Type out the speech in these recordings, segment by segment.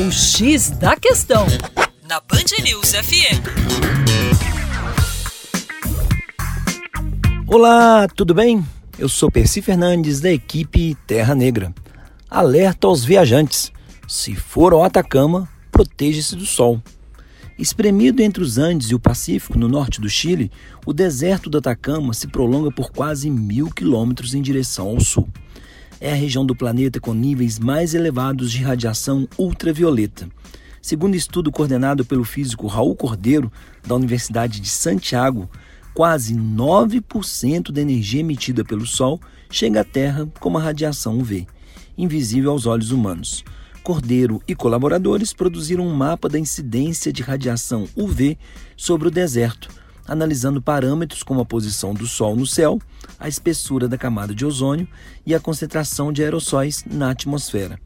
O X da Questão, na Band News FM. Olá, tudo bem? Eu sou Percy Fernandes, da equipe Terra Negra. Alerta aos viajantes: se for ao Atacama, proteja-se do sol. Espremido entre os Andes e o Pacífico, no norte do Chile, o deserto do Atacama se prolonga por quase mil quilômetros em direção ao sul. É a região do planeta com níveis mais elevados de radiação ultravioleta. Segundo estudo coordenado pelo físico Raul Cordeiro, da Universidade de Santiago, quase 9% da energia emitida pelo Sol chega à Terra como a radiação UV, invisível aos olhos humanos. Cordeiro e colaboradores produziram um mapa da incidência de radiação UV sobre o deserto, analisando parâmetros como a posição do Sol no céu, a espessura da camada de ozônio e a concentração de aerossóis na atmosfera,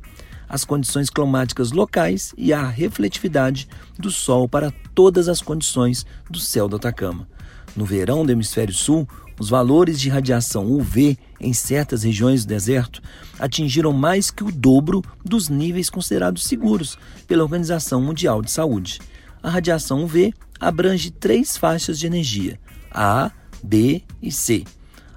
as condições climáticas locais e a refletividade do Sol para todas as condições do céu do Atacama. No verão do hemisfério sul, os valores de radiação UV em certas regiões do deserto atingiram mais que o dobro dos níveis considerados seguros pela Organização Mundial de Saúde. A radiação UV abrange três faixas de energia: A, B e C.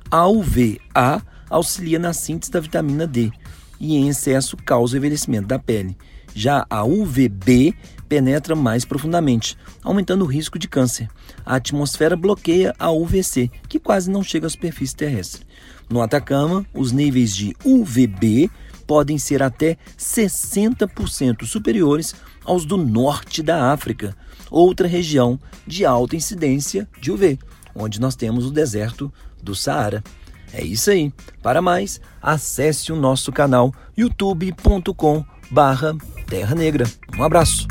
A UVA auxilia na síntese da vitamina D e, em excesso, causa envelhecimento da pele. Já a UVB penetra mais profundamente, aumentando o risco de câncer. A atmosfera bloqueia a UVC, que quase não chega à superfície terrestre. No Atacama, os níveis de UVB podem ser até 60% superiores aos do norte da África, outra região de alta incidência de UV, onde nós temos o deserto do Saara. É isso aí. Para mais, acesse o nosso canal youtube.com barra Terra Negra. Um abraço.